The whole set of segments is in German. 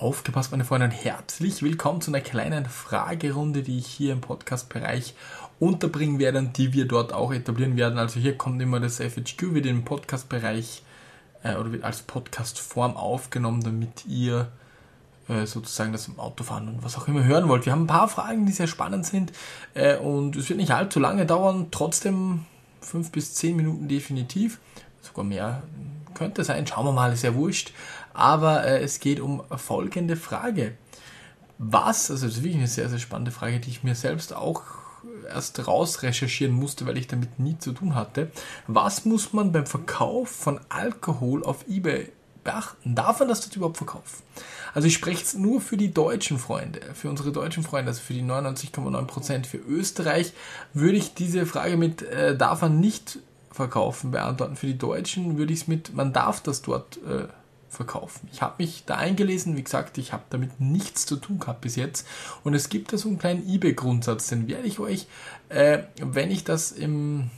Aufgepasst, meine Freunde, und herzlich willkommen zu einer kleinen Fragerunde, die ich hier im Podcast-Bereich unterbringen werde und die wir dort auch etablieren werden. Also hier kommt immer das FHQ, wird im Podcast-Bereich äh, oder wird als Podcast-Form aufgenommen, damit ihr äh, sozusagen das im Autofahren und was auch immer hören wollt. Wir haben ein paar Fragen, die sehr spannend sind äh, und es wird nicht allzu lange dauern, trotzdem fünf bis zehn Minuten definitiv, sogar mehr könnte sein, schauen wir mal, ist ja wurscht. Aber äh, es geht um folgende Frage. Was, also das ist wirklich eine sehr, sehr spannende Frage, die ich mir selbst auch erst raus recherchieren musste, weil ich damit nie zu tun hatte. Was muss man beim Verkauf von Alkohol auf eBay beachten? Darf man das dort überhaupt verkaufen? Also ich spreche jetzt nur für die deutschen Freunde, für unsere deutschen Freunde, also für die 99,9%. Für Österreich würde ich diese Frage mit äh, darf man nicht verkaufen beantworten. Für die Deutschen würde ich es mit man darf das dort äh, verkaufen. Ich habe mich da eingelesen, wie gesagt, ich habe damit nichts zu tun gehabt bis jetzt. Und es gibt da so einen kleinen eBay-Grundsatz, den werde ich euch, äh, wenn ich das im,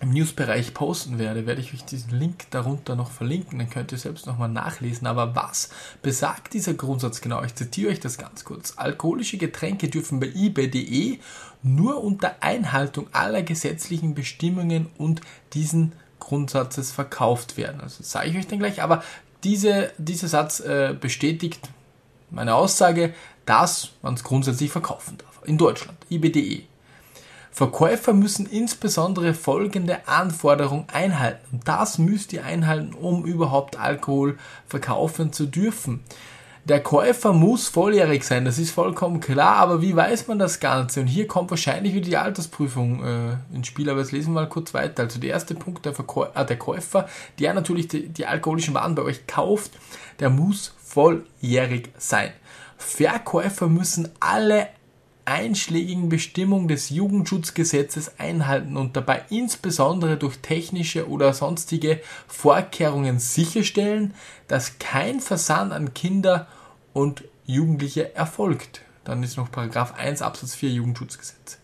im News-Bereich posten werde, werde ich euch diesen Link darunter noch verlinken, dann könnt ihr selbst nochmal nachlesen. Aber was besagt dieser Grundsatz genau? Ich zitiere euch das ganz kurz. Alkoholische Getränke dürfen bei eBay.de nur unter Einhaltung aller gesetzlichen Bestimmungen und diesen Grundsatzes verkauft werden. Also das sage ich euch dann gleich, aber diese, dieser Satz äh, bestätigt meine Aussage, dass man es grundsätzlich verkaufen darf. In Deutschland, IBDE. Verkäufer müssen insbesondere folgende Anforderungen einhalten. Das müsst ihr einhalten, um überhaupt Alkohol verkaufen zu dürfen. Der Käufer muss volljährig sein, das ist vollkommen klar, aber wie weiß man das Ganze? Und hier kommt wahrscheinlich wieder die Altersprüfung äh, ins Spiel, aber jetzt lesen wir mal kurz weiter. Also der erste Punkt, der, Verkäu äh, der Käufer, der natürlich die, die alkoholischen Waren bei euch kauft, der muss volljährig sein. Verkäufer müssen alle einschlägigen Bestimmungen des Jugendschutzgesetzes einhalten und dabei insbesondere durch technische oder sonstige Vorkehrungen sicherstellen, dass kein Versand an Kinder und Jugendliche erfolgt. Dann ist noch Paragraph 1 Absatz 4 Jugendschutzgesetz.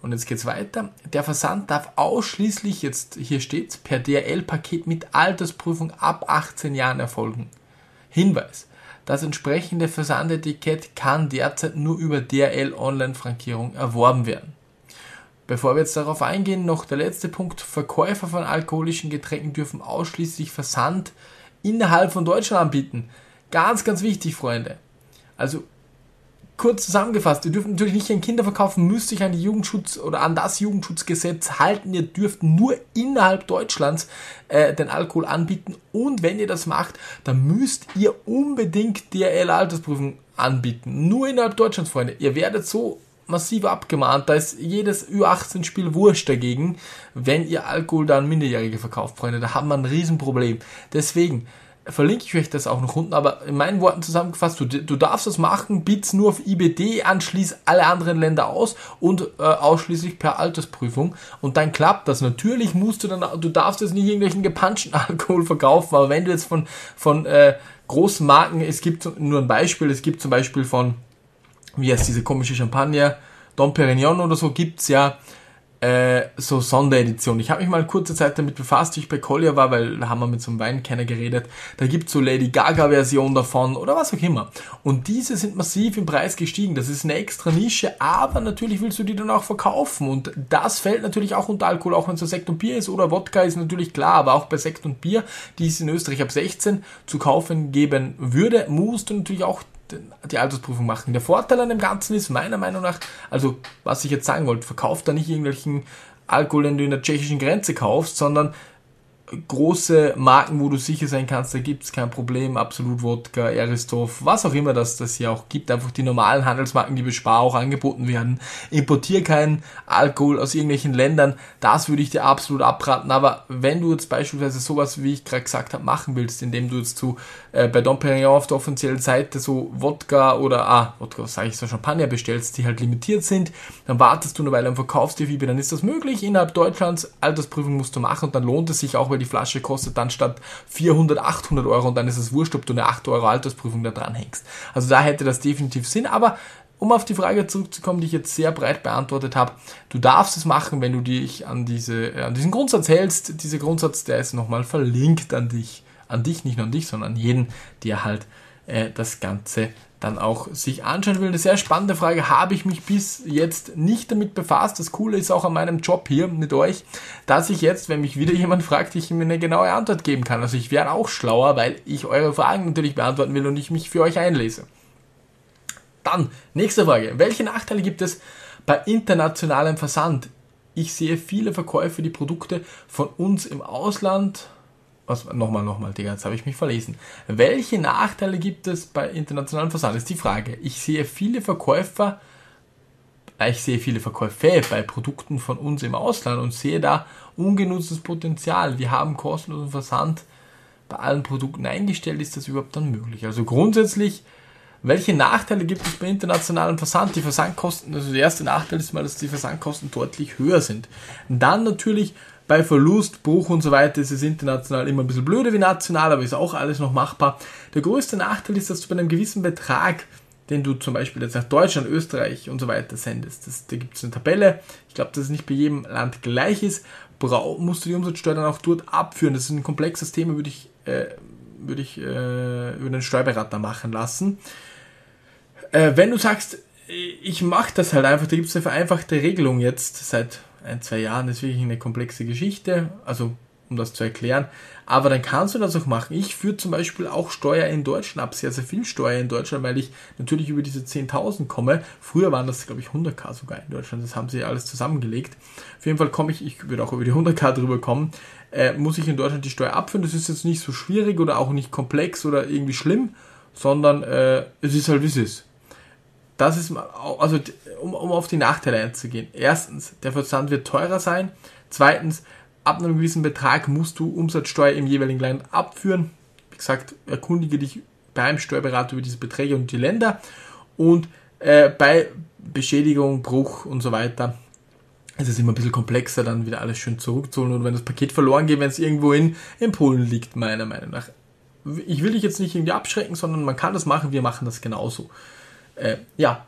Und jetzt geht's weiter. Der Versand darf ausschließlich, jetzt hier steht's, per DRL-Paket mit Altersprüfung ab 18 Jahren erfolgen. Hinweis. Das entsprechende Versandetikett kann derzeit nur über DRL Online-Frankierung erworben werden. Bevor wir jetzt darauf eingehen, noch der letzte Punkt. Verkäufer von alkoholischen Getränken dürfen ausschließlich Versand innerhalb von Deutschland anbieten. Ganz, ganz wichtig, Freunde. Also kurz zusammengefasst, ihr dürft natürlich nicht an Kinder verkaufen, müsst euch an die Jugendschutz oder an das Jugendschutzgesetz halten. Ihr dürft nur innerhalb Deutschlands äh, den Alkohol anbieten und wenn ihr das macht, dann müsst ihr unbedingt DRL-Altersprüfung anbieten. Nur innerhalb Deutschlands, Freunde. Ihr werdet so massiv abgemahnt. Da ist jedes Ü18-Spiel wurscht dagegen, wenn ihr Alkohol dann Minderjährige verkauft, Freunde. Da haben wir ein Riesenproblem. Deswegen, verlinke ich euch das auch noch unten, aber in meinen Worten zusammengefasst, du, du darfst das machen, biet's nur auf IBD an, schließ alle anderen Länder aus und äh, ausschließlich per Altersprüfung und dann klappt das. Natürlich musst du dann, du darfst jetzt nicht irgendwelchen gepanschten Alkohol verkaufen, aber wenn du jetzt von, von äh, großen Marken, es gibt nur ein Beispiel, es gibt zum Beispiel von, wie heißt diese komische Champagner, Dom Perignon oder so, gibt's ja äh, so Sonderedition. Ich habe mich mal kurze Zeit damit befasst, wie ich bei Collier war, weil da haben wir mit so einem Weinkenner geredet. Da gibt's so Lady Gaga Version davon oder was auch immer. Und diese sind massiv im Preis gestiegen. Das ist eine extra Nische, aber natürlich willst du die dann auch verkaufen. Und das fällt natürlich auch unter Alkohol, auch wenn es so Sekt und Bier ist oder Wodka ist natürlich klar, aber auch bei Sekt und Bier, die es in Österreich ab 16 zu kaufen geben würde, musst du natürlich auch die Altersprüfung machen. Der Vorteil an dem Ganzen ist meiner Meinung nach, also was ich jetzt sagen wollte, verkauft da nicht irgendwelchen Alkohol, den du in der tschechischen Grenze kaufst, sondern große Marken, wo du sicher sein kannst, da gibt's kein Problem, Absolut Wodka, Aristov, was auch immer das das hier auch gibt, einfach die normalen Handelsmarken, die bei Spar auch angeboten werden. Importier keinen Alkohol aus irgendwelchen Ländern, das würde ich dir absolut abraten, aber wenn du jetzt beispielsweise sowas, wie ich gerade gesagt habe, machen willst, indem du jetzt zu äh, bei Dom Perignon auf der offiziellen Seite so Wodka oder, ah, Wodka, sage ich so, Champagner bestellst, die halt limitiert sind, dann wartest du eine Weile und verkaufst dir dann ist das möglich, innerhalb Deutschlands, Altersprüfung musst du machen und dann lohnt es sich auch, weil die Flasche kostet dann statt 400, 800 Euro und dann ist es wurscht, ob du eine 8 Euro Altersprüfung da dran hängst. Also da hätte das definitiv Sinn, aber um auf die Frage zurückzukommen, die ich jetzt sehr breit beantwortet habe, du darfst es machen, wenn du dich an, diese, äh, an diesen Grundsatz hältst. Dieser Grundsatz, der ist nochmal verlinkt an dich. An dich, nicht nur an dich, sondern an jeden, der halt äh, das Ganze dann auch sich anschauen will. Eine sehr spannende Frage, habe ich mich bis jetzt nicht damit befasst. Das Coole ist auch an meinem Job hier mit euch, dass ich jetzt, wenn mich wieder jemand fragt, ich mir eine genaue Antwort geben kann. Also ich werde auch schlauer, weil ich eure Fragen natürlich beantworten will und ich mich für euch einlese. Dann, nächste Frage. Welche Nachteile gibt es bei internationalem Versand? Ich sehe viele Verkäufe, die Produkte von uns im Ausland was, nochmal, nochmal, Digga, jetzt habe ich mich verlesen. Welche Nachteile gibt es bei internationalen Versand? Ist die Frage. Ich sehe viele Verkäufer, äh, ich sehe viele Verkäufe bei Produkten von uns im Ausland und sehe da ungenutztes Potenzial. Wir haben kostenlosen Versand bei allen Produkten eingestellt. Ist das überhaupt dann möglich? Also grundsätzlich, welche Nachteile gibt es bei internationalem Versand? Die Versandkosten, also der erste Nachteil ist mal, dass die Versandkosten deutlich höher sind. dann natürlich bei Verlust, Bruch und so weiter ist es international immer ein bisschen blöder wie national, aber ist auch alles noch machbar. Der größte Nachteil ist, dass du bei einem gewissen Betrag, den du zum Beispiel jetzt nach Deutschland, Österreich und so weiter sendest, das, da gibt es eine Tabelle, ich glaube, dass es nicht bei jedem Land gleich ist, musst du die Umsatzsteuer dann auch dort abführen. Das ist ein komplexes Thema, würde ich, äh, würde ich äh, über den Steuerberater machen lassen. Äh, wenn du sagst, ich mache das halt einfach, da gibt es eine vereinfachte Regelung jetzt seit ein, zwei Jahren. Ist wirklich eine komplexe Geschichte, also um das zu erklären. Aber dann kannst du das auch machen. Ich führe zum Beispiel auch Steuer in Deutschland ab, sehr, sehr viel Steuer in Deutschland, weil ich natürlich über diese 10.000 komme. Früher waren das, glaube ich, 100k sogar in Deutschland. Das haben sie alles zusammengelegt. Auf jeden Fall komme ich, ich würde auch über die 100k drüber kommen, äh, muss ich in Deutschland die Steuer abführen. Das ist jetzt nicht so schwierig oder auch nicht komplex oder irgendwie schlimm, sondern äh, es ist halt, wie es ist. Das ist, also um, um auf die Nachteile einzugehen. Erstens, der Versand wird teurer sein. Zweitens, ab einem gewissen Betrag musst du Umsatzsteuer im jeweiligen Land abführen. Wie gesagt, erkundige dich beim Steuerberater über diese Beträge und die Länder. Und äh, bei Beschädigung, Bruch und so weiter ist es immer ein bisschen komplexer, dann wieder alles schön zurückzuholen. Und wenn das Paket verloren geht, wenn es irgendwo in, in Polen liegt, meiner Meinung nach. Ich will dich jetzt nicht irgendwie abschrecken, sondern man kann das machen, wir machen das genauso. Äh, ja,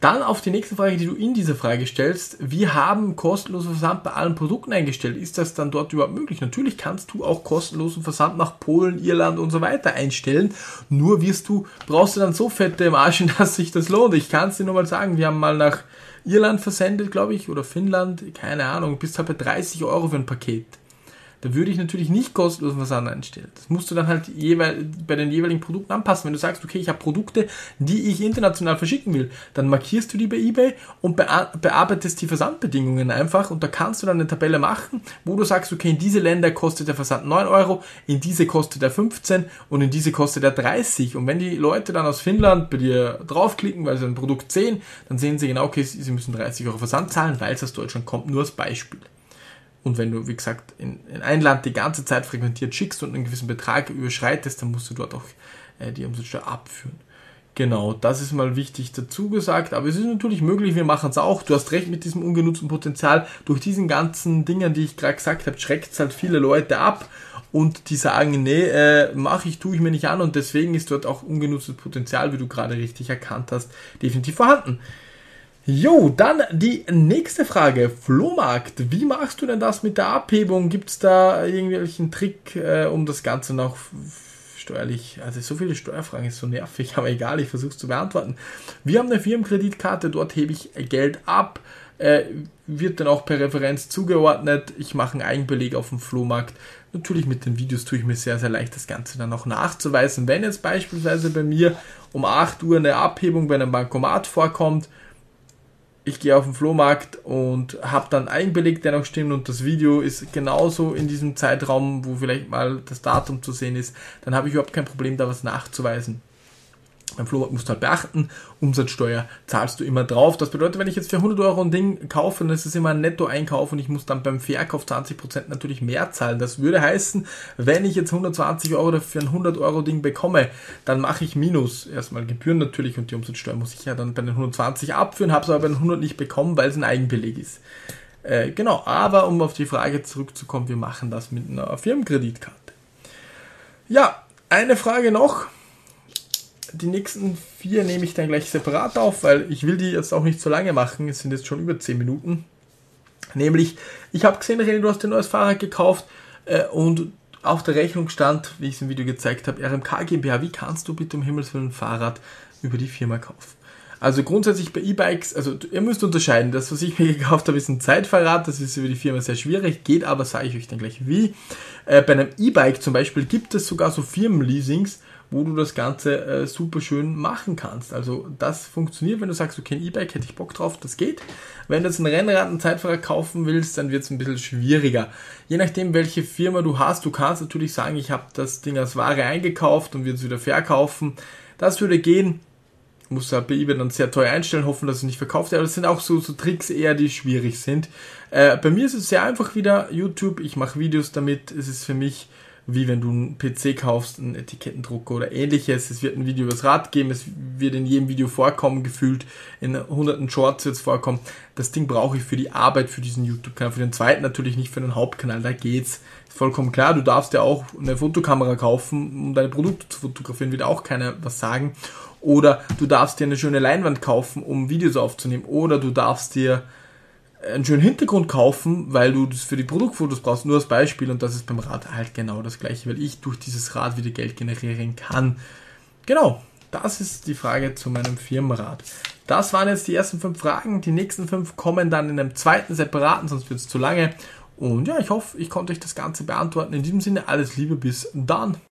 dann auf die nächste Frage, die du in dieser Frage stellst. Wir haben kostenlosen Versand bei allen Produkten eingestellt. Ist das dann dort überhaupt möglich? Natürlich kannst du auch kostenlosen Versand nach Polen, Irland und so weiter einstellen. Nur wirst du, brauchst du dann so fette Margen, dass sich das lohnt. Ich kann es dir nur mal sagen. Wir haben mal nach Irland versendet, glaube ich, oder Finnland, keine Ahnung, bis halt bei 30 Euro für ein Paket da würde ich natürlich nicht kostenlosen Versand einstellen. Das musst du dann halt jeweil, bei den jeweiligen Produkten anpassen. Wenn du sagst, okay, ich habe Produkte, die ich international verschicken will, dann markierst du die bei eBay und bearbeitest die Versandbedingungen einfach und da kannst du dann eine Tabelle machen, wo du sagst, okay, in diese Länder kostet der Versand 9 Euro, in diese kostet er 15 und in diese kostet er 30. Und wenn die Leute dann aus Finnland bei dir draufklicken, weil sie ein Produkt sehen, dann sehen sie genau, okay, sie müssen 30 Euro Versand zahlen, weil es aus Deutschland kommt, nur als Beispiel. Und wenn du, wie gesagt, in, in ein Land die ganze Zeit frequentiert schickst und einen gewissen Betrag überschreitest, dann musst du dort auch äh, die Umsatzsteuer abführen. Genau, das ist mal wichtig dazu gesagt, aber es ist natürlich möglich, wir machen es auch. Du hast recht mit diesem ungenutzten Potenzial. Durch diesen ganzen Dingen, die ich gerade gesagt habe, schreckt es halt viele Leute ab und die sagen, nee, äh, mache ich, tue ich mir nicht an und deswegen ist dort auch ungenutztes Potenzial, wie du gerade richtig erkannt hast, definitiv vorhanden. Jo, dann die nächste Frage. Flohmarkt. Wie machst du denn das mit der Abhebung? Gibt es da irgendwelchen Trick, äh, um das Ganze noch steuerlich, also so viele Steuerfragen ist so nervig, aber egal, ich versuche es zu beantworten. Wir haben eine Firmenkreditkarte, dort hebe ich Geld ab, äh, wird dann auch per Referenz zugeordnet. Ich mache einen Eigenbeleg auf dem Flohmarkt. Natürlich mit den Videos tue ich mir sehr, sehr leicht, das Ganze dann auch nachzuweisen. Wenn jetzt beispielsweise bei mir um 8 Uhr eine Abhebung bei einem Bankomat vorkommt, ich gehe auf den Flohmarkt und habe dann Eigenbeleg, der noch stimmt und das Video ist genauso in diesem Zeitraum, wo vielleicht mal das Datum zu sehen ist, dann habe ich überhaupt kein Problem, da was nachzuweisen. Beim Flohmarkt musst du halt beachten, Umsatzsteuer zahlst du immer drauf. Das bedeutet, wenn ich jetzt für 100 Euro ein Ding kaufe, dann ist es immer ein Netto-Einkauf und ich muss dann beim Verkauf 20% natürlich mehr zahlen. Das würde heißen, wenn ich jetzt 120 Euro für ein 100 Euro Ding bekomme, dann mache ich Minus. Erstmal Gebühren natürlich und die Umsatzsteuer muss ich ja dann bei den 120 abführen, habe es aber bei den 100 nicht bekommen, weil es ein Eigenbeleg ist. Äh, genau, aber um auf die Frage zurückzukommen, wir machen das mit einer Firmenkreditkarte. Ja, eine Frage noch die nächsten vier nehme ich dann gleich separat auf, weil ich will die jetzt auch nicht so lange machen. Es sind jetzt schon über 10 Minuten. Nämlich, ich habe gesehen, René, du hast ein neues Fahrrad gekauft äh, und auf der Rechnung stand, wie ich es im Video gezeigt habe, RMK GmbH, wie kannst du bitte um Himmels Willen ein Fahrrad über die Firma kaufen? Also grundsätzlich bei E-Bikes, also ihr müsst unterscheiden, das, was ich mir gekauft habe, ist ein Zeitfahrrad, das ist über die Firma sehr schwierig, geht aber, sage ich euch dann gleich wie. Äh, bei einem E-Bike zum Beispiel gibt es sogar so Firmenleasings, wo du das Ganze äh, super schön machen kannst. Also das funktioniert, wenn du sagst, okay, ein E-Bike hätte ich Bock drauf, das geht. Wenn du jetzt ein Rennrad, ein Zeitfahrrad kaufen willst, dann wird es ein bisschen schwieriger. Je nachdem, welche Firma du hast, du kannst natürlich sagen, ich habe das Ding als Ware eingekauft und wird es wieder verkaufen. Das würde gehen. Musst du halt bei eBay dann sehr teuer einstellen, hoffen, dass es nicht verkauft wird. Aber das sind auch so, so Tricks eher, die schwierig sind. Äh, bei mir ist es sehr einfach wieder YouTube. Ich mache Videos damit. Es ist für mich wie wenn du einen PC kaufst, einen Etikettendrucker oder ähnliches. Es wird ein Video über das Rad geben, es wird in jedem Video vorkommen, gefühlt in hunderten Shorts wird es vorkommen. Das Ding brauche ich für die Arbeit, für diesen YouTube-Kanal, für den zweiten natürlich nicht, für den Hauptkanal, da geht's. Ist vollkommen klar, du darfst ja auch eine Fotokamera kaufen, um deine Produkte zu fotografieren, wird auch keiner was sagen. Oder du darfst dir eine schöne Leinwand kaufen, um Videos aufzunehmen. Oder du darfst dir einen schönen Hintergrund kaufen, weil du das für die Produktfotos brauchst, nur als Beispiel und das ist beim Rad halt genau das gleiche, weil ich durch dieses Rad wieder Geld generieren kann. Genau, das ist die Frage zu meinem Firmenrad. Das waren jetzt die ersten fünf Fragen. Die nächsten fünf kommen dann in einem zweiten separaten, sonst wird es zu lange. Und ja, ich hoffe, ich konnte euch das Ganze beantworten. In diesem Sinne, alles Liebe, bis dann.